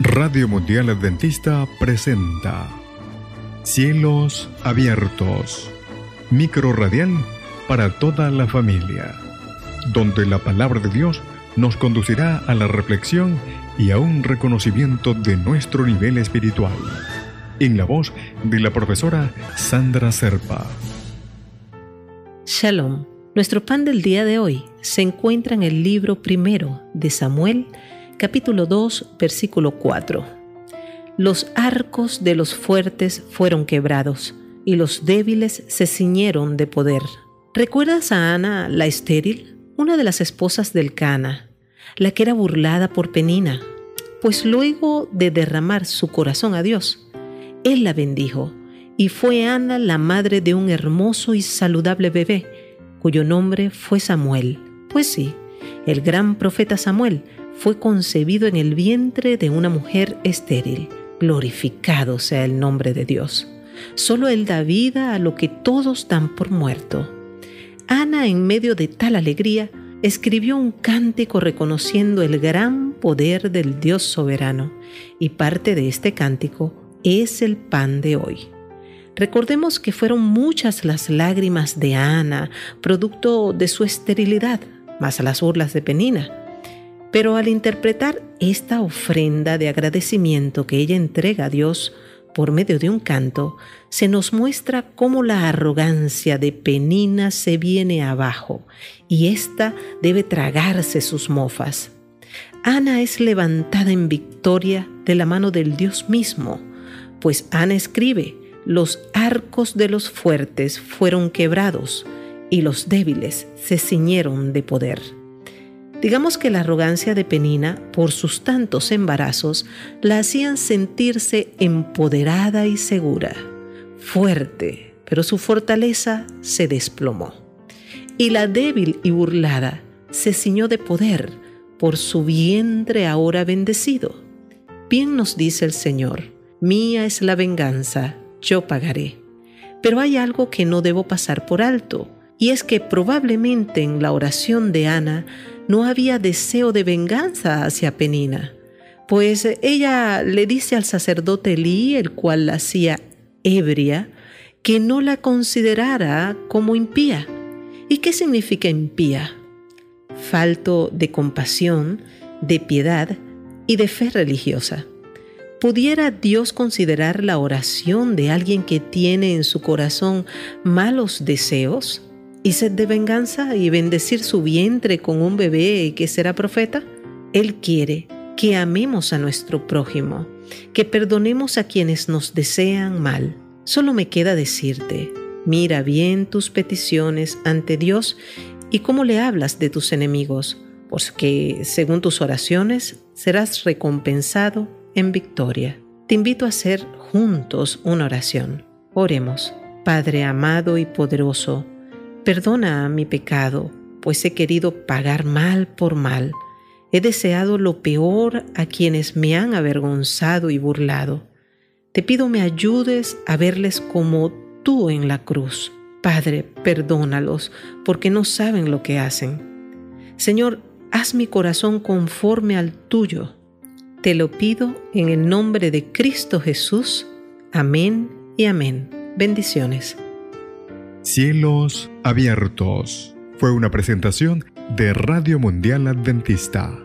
Radio Mundial Adventista presenta Cielos Abiertos, micro radial para toda la familia, donde la palabra de Dios nos conducirá a la reflexión y a un reconocimiento de nuestro nivel espiritual. En la voz de la profesora Sandra Serpa. Shalom. Nuestro pan del día de hoy se encuentra en el libro primero de Samuel, capítulo 2, versículo 4. Los arcos de los fuertes fueron quebrados y los débiles se ciñeron de poder. ¿Recuerdas a Ana la estéril, una de las esposas del Cana, la que era burlada por Penina? Pues luego de derramar su corazón a Dios, él la bendijo y fue Ana la madre de un hermoso y saludable bebé, cuyo nombre fue Samuel. Pues sí, el gran profeta Samuel fue concebido en el vientre de una mujer estéril. Glorificado sea el nombre de Dios. Solo Él da vida a lo que todos dan por muerto. Ana, en medio de tal alegría, escribió un cántico reconociendo el gran poder del Dios soberano, y parte de este cántico es el pan de hoy. Recordemos que fueron muchas las lágrimas de Ana, producto de su esterilidad, más las burlas de Penina pero al interpretar esta ofrenda de agradecimiento que ella entrega a Dios por medio de un canto, se nos muestra cómo la arrogancia de Penina se viene abajo y ésta debe tragarse sus mofas. Ana es levantada en victoria de la mano del Dios mismo, pues Ana escribe, los arcos de los fuertes fueron quebrados y los débiles se ciñeron de poder. Digamos que la arrogancia de Penina, por sus tantos embarazos, la hacían sentirse empoderada y segura, fuerte, pero su fortaleza se desplomó. Y la débil y burlada se ciñó de poder por su vientre ahora bendecido. Bien nos dice el Señor, mía es la venganza, yo pagaré. Pero hay algo que no debo pasar por alto, y es que probablemente en la oración de Ana no había deseo de venganza hacia Penina, pues ella le dice al sacerdote Elí, el cual la hacía ebria, que no la considerara como impía. ¿Y qué significa impía? Falto de compasión, de piedad y de fe religiosa. ¿Pudiera Dios considerar la oración de alguien que tiene en su corazón malos deseos? Y sed de venganza y bendecir su vientre con un bebé que será profeta? Él quiere que amemos a nuestro prójimo, que perdonemos a quienes nos desean mal. Solo me queda decirte, mira bien tus peticiones ante Dios y cómo le hablas de tus enemigos, porque según tus oraciones serás recompensado en victoria. Te invito a hacer juntos una oración. Oremos. Padre amado y poderoso, Perdona mi pecado, pues he querido pagar mal por mal. He deseado lo peor a quienes me han avergonzado y burlado. Te pido me ayudes a verles como tú en la cruz. Padre, perdónalos, porque no saben lo que hacen. Señor, haz mi corazón conforme al tuyo. Te lo pido en el nombre de Cristo Jesús. Amén y amén. Bendiciones. Cielos abiertos. Fue una presentación de Radio Mundial Adventista